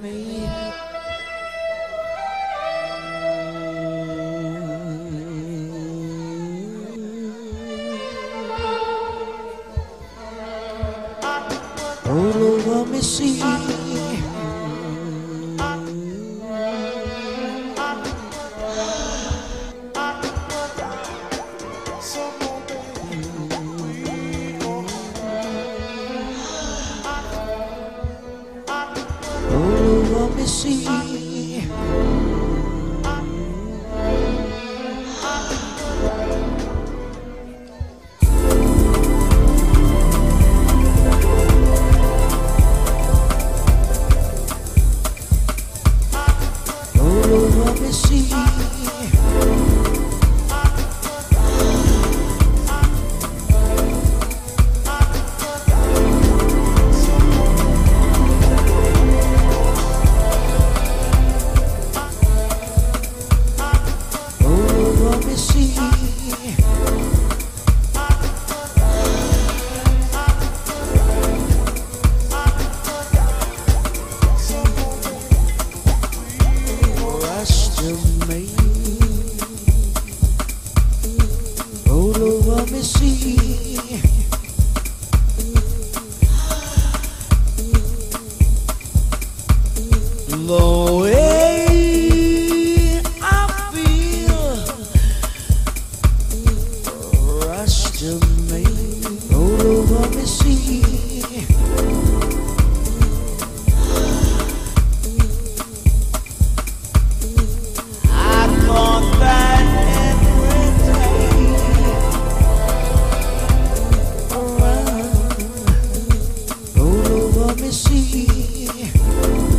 me. All over me, see. See,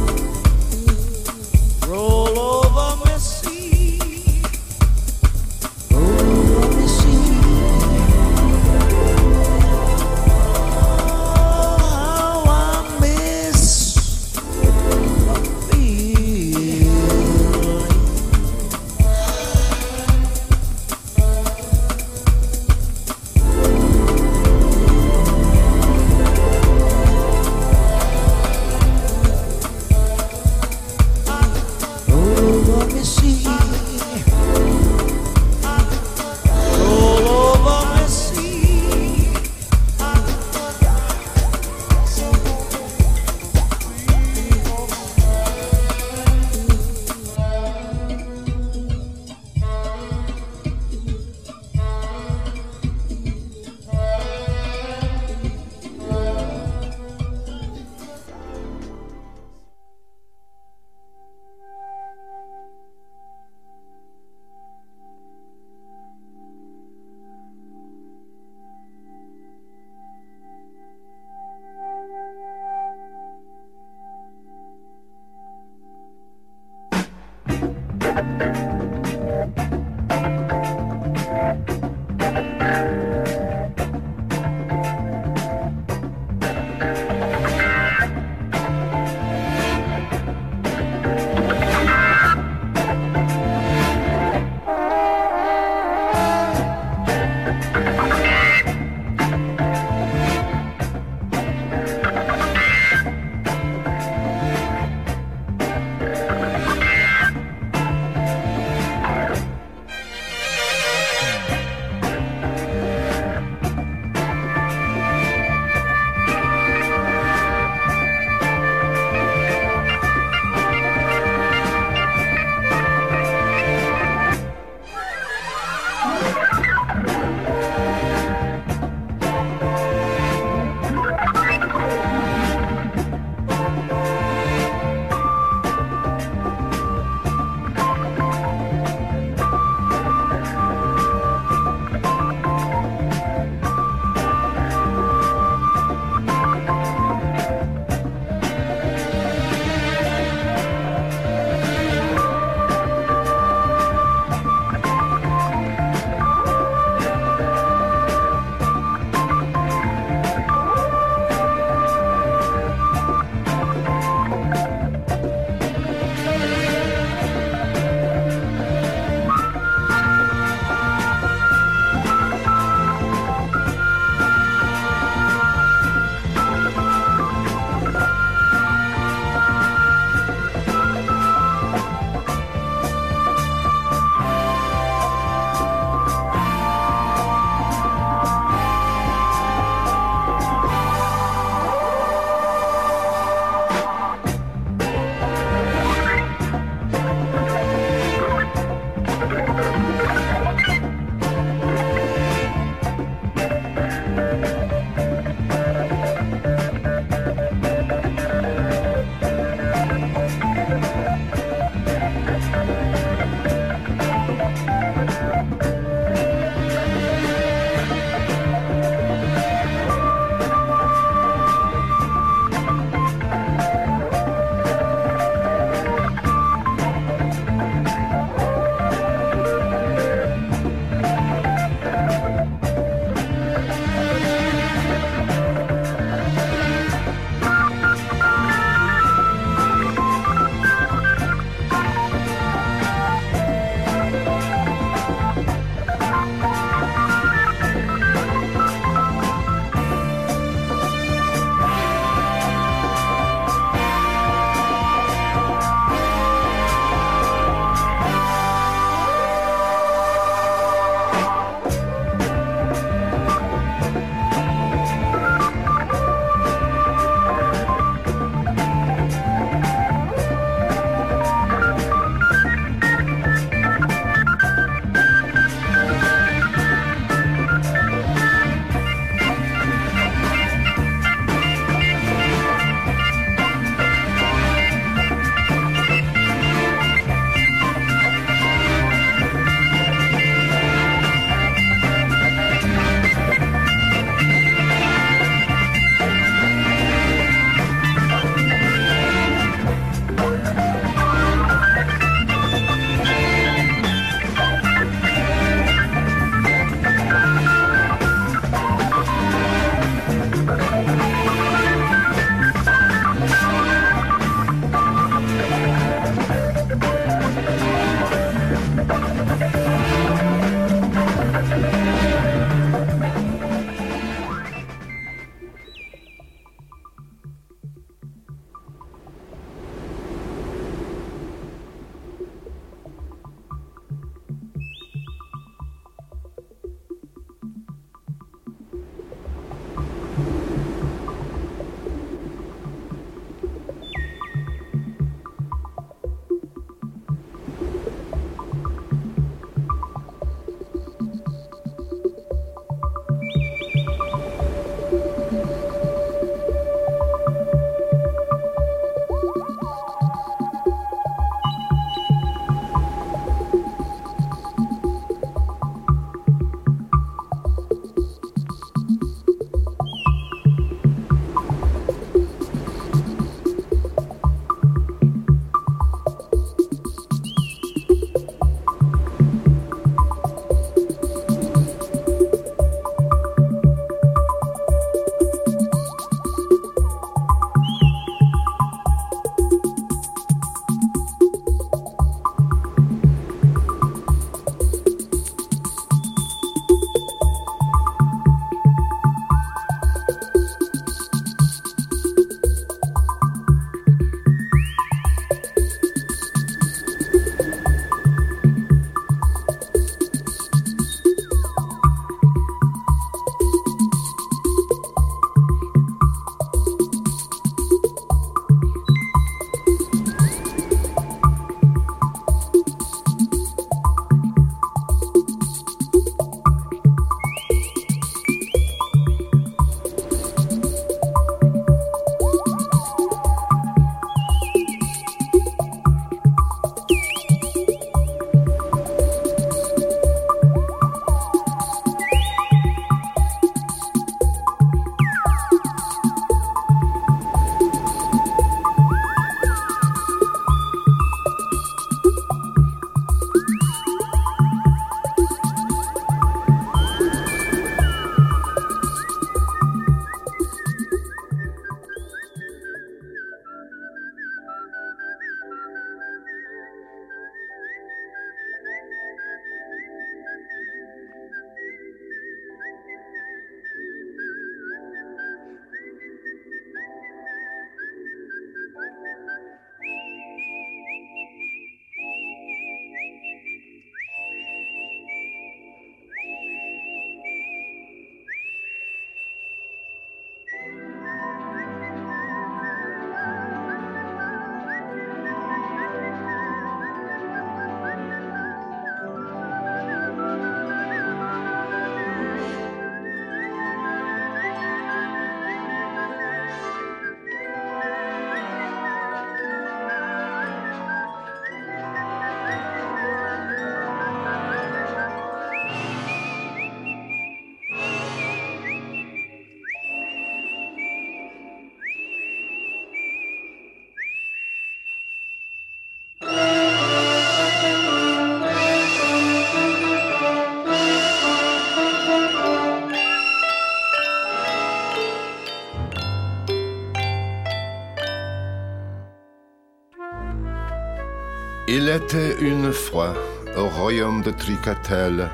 était une fois au royaume de Tricatel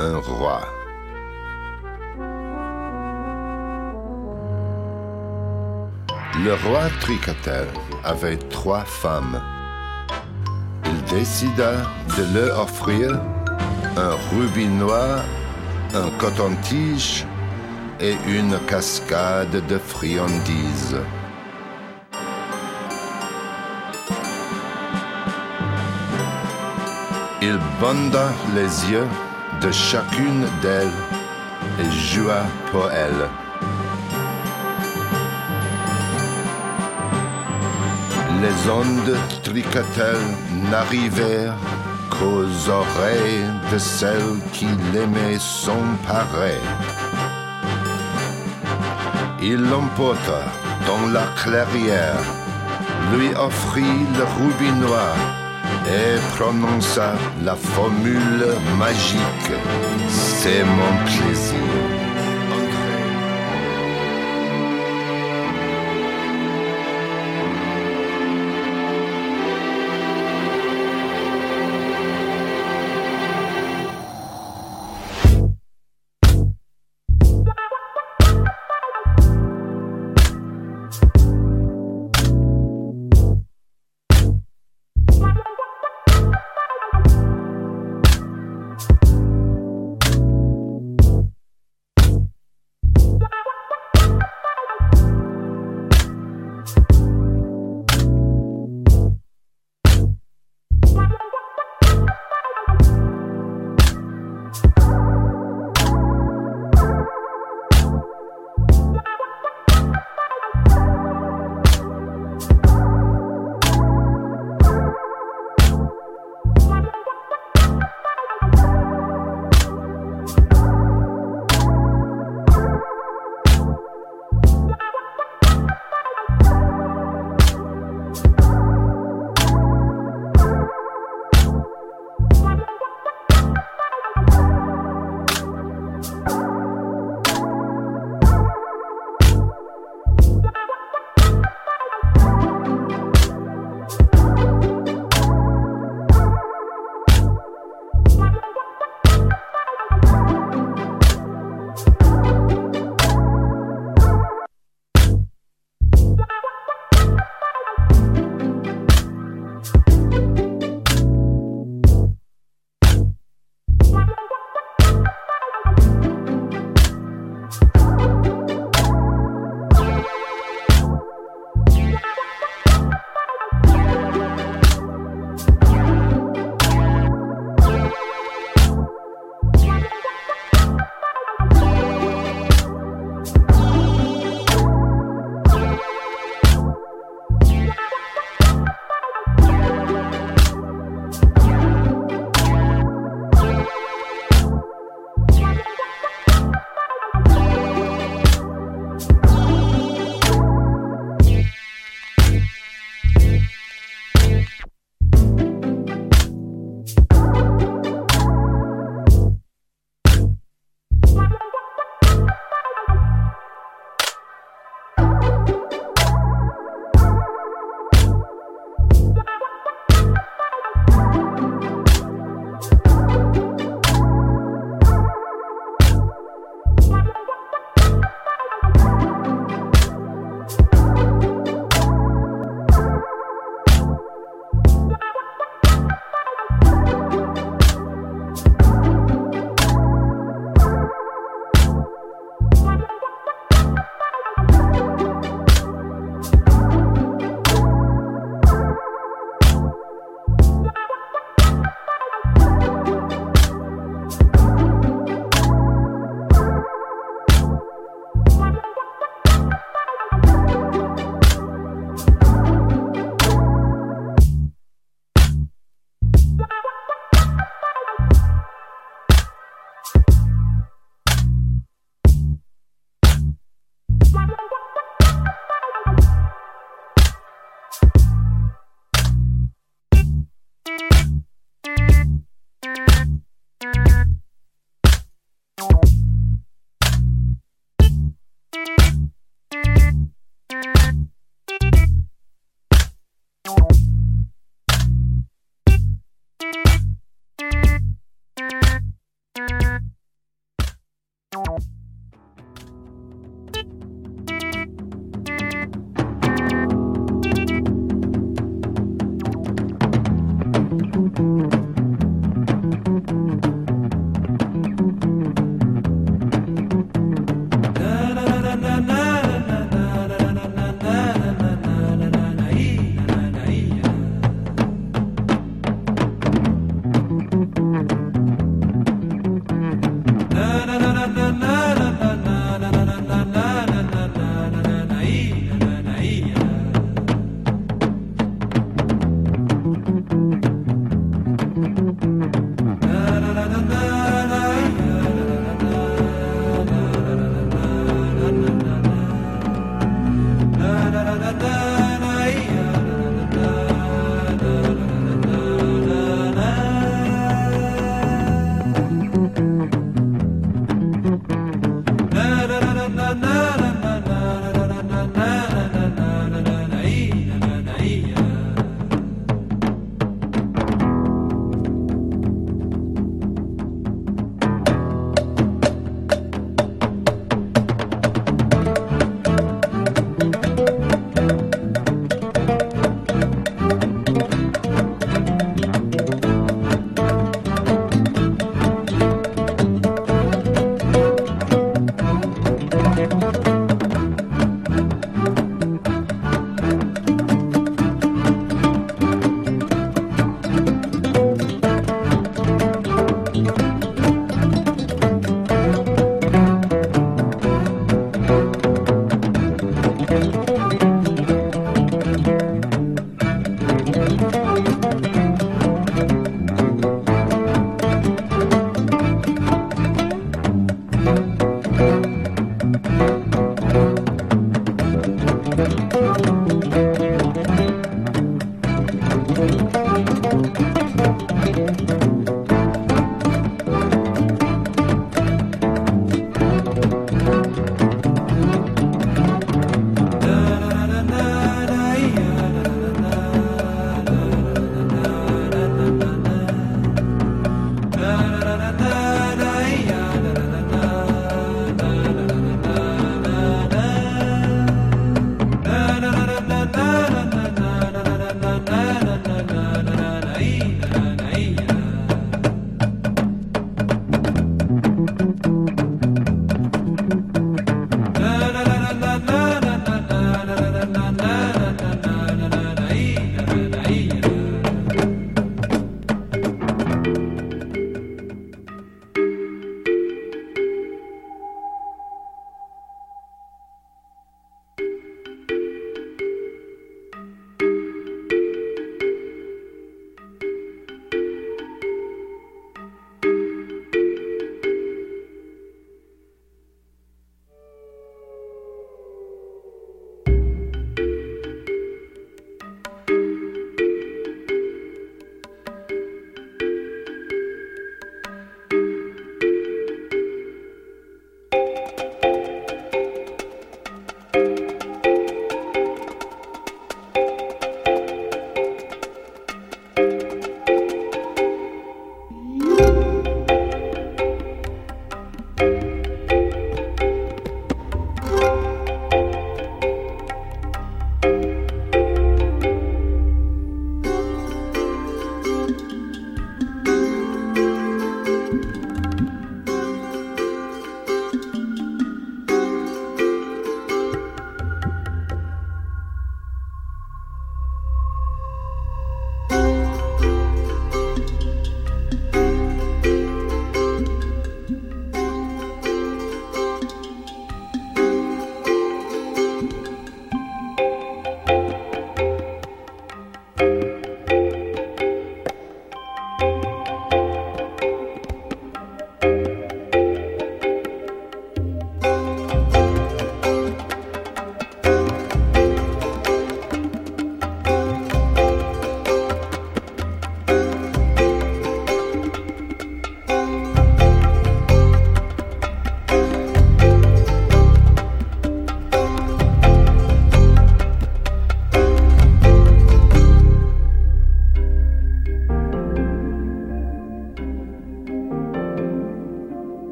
un roi. Le roi Tricatel avait trois femmes. Il décida de leur offrir un rubis noir, un coton-tige et une cascade de friandises. Il banda les yeux de chacune d'elles et joua pour elle. Les ondes tricotelles n'arrivèrent qu'aux oreilles de celle qui l'aimait son pareil. Il l'emporta dans la clairière, lui offrit le rubis noir et prononça la formule magique. C'est mon plaisir.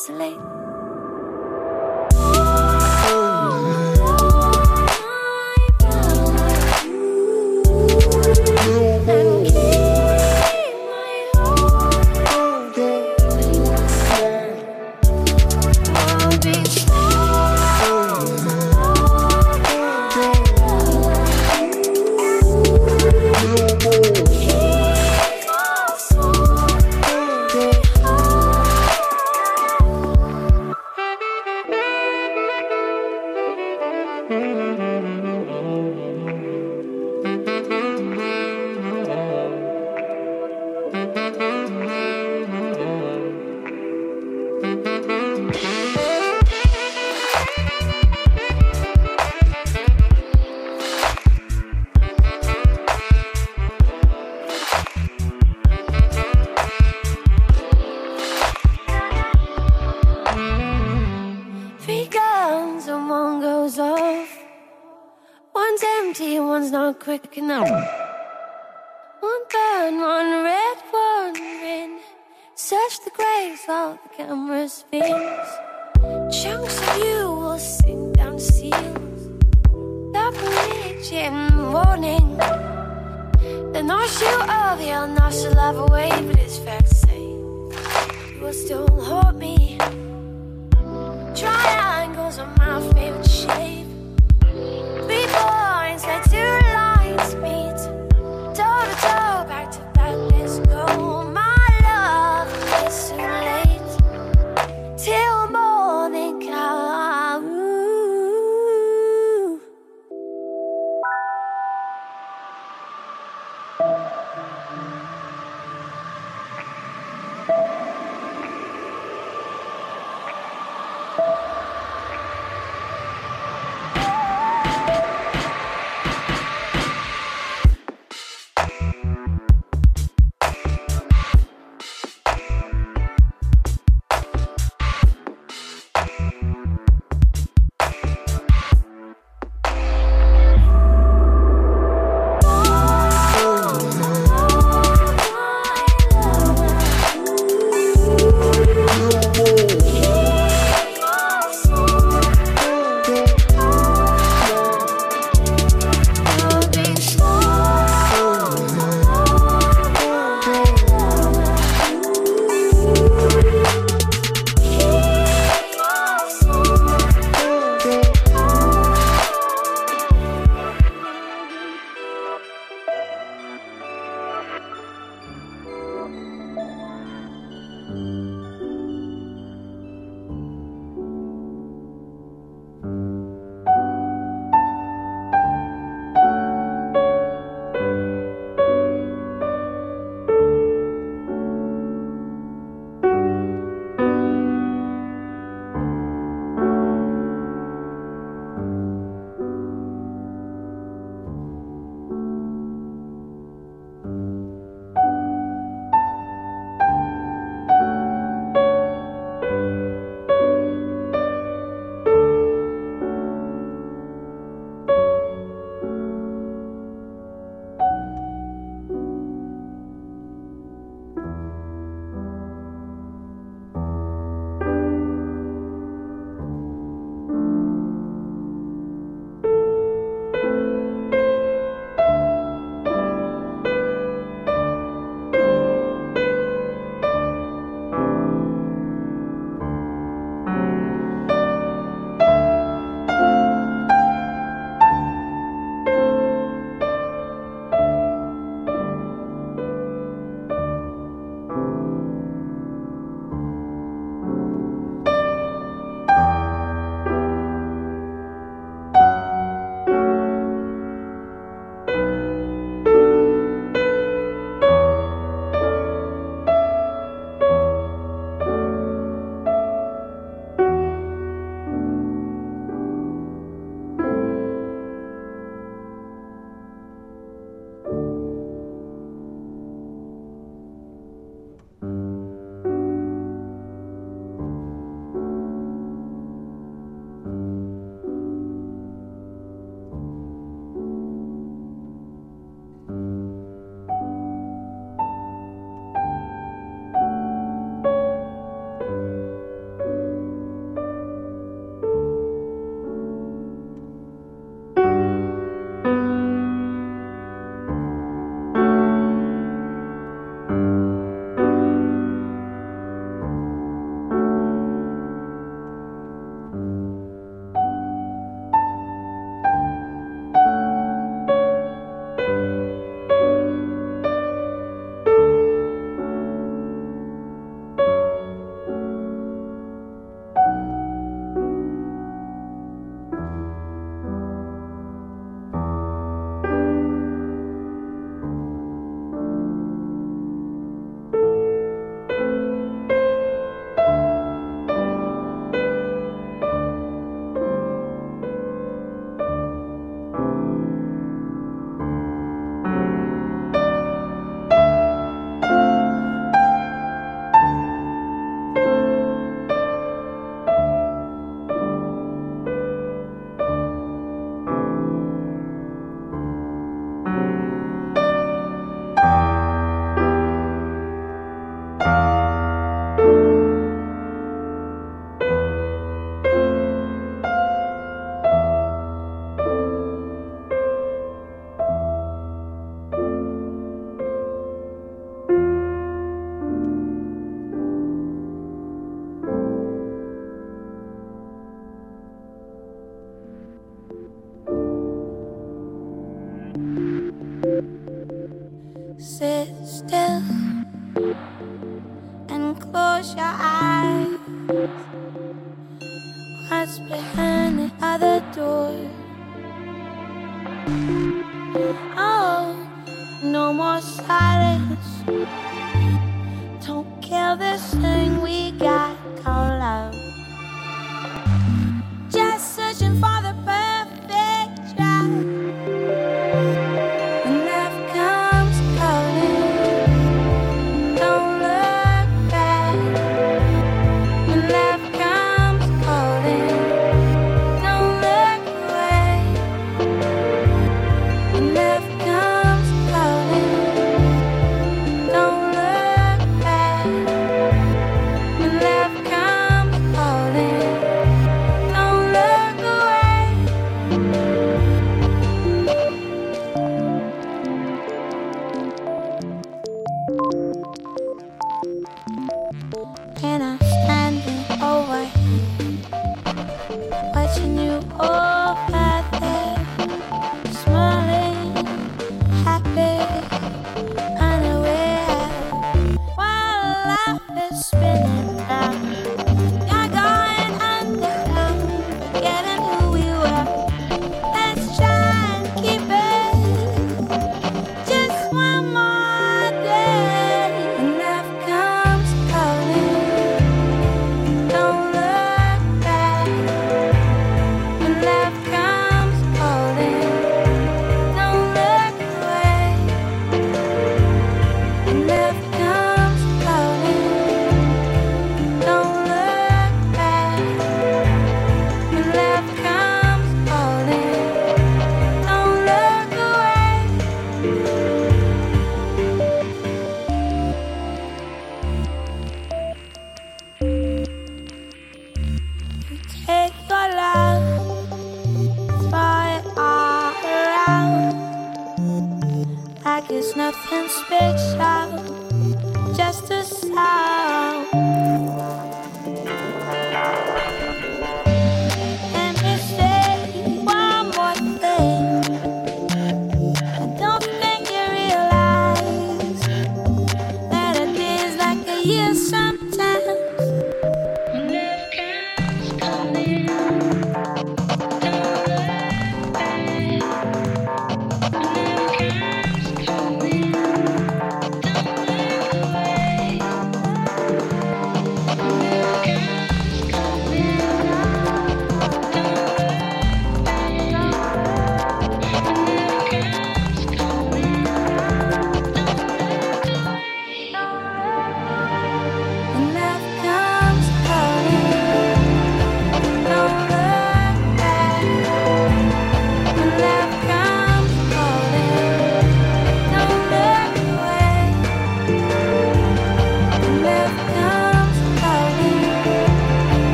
Isolate. The graves while the camera spins. Chunks of you will sink down seals. That bridge in warning. The nostril of your nostril love away, but it's fair to say you will still haunt me. Triangles are my favorite shape. Three points where two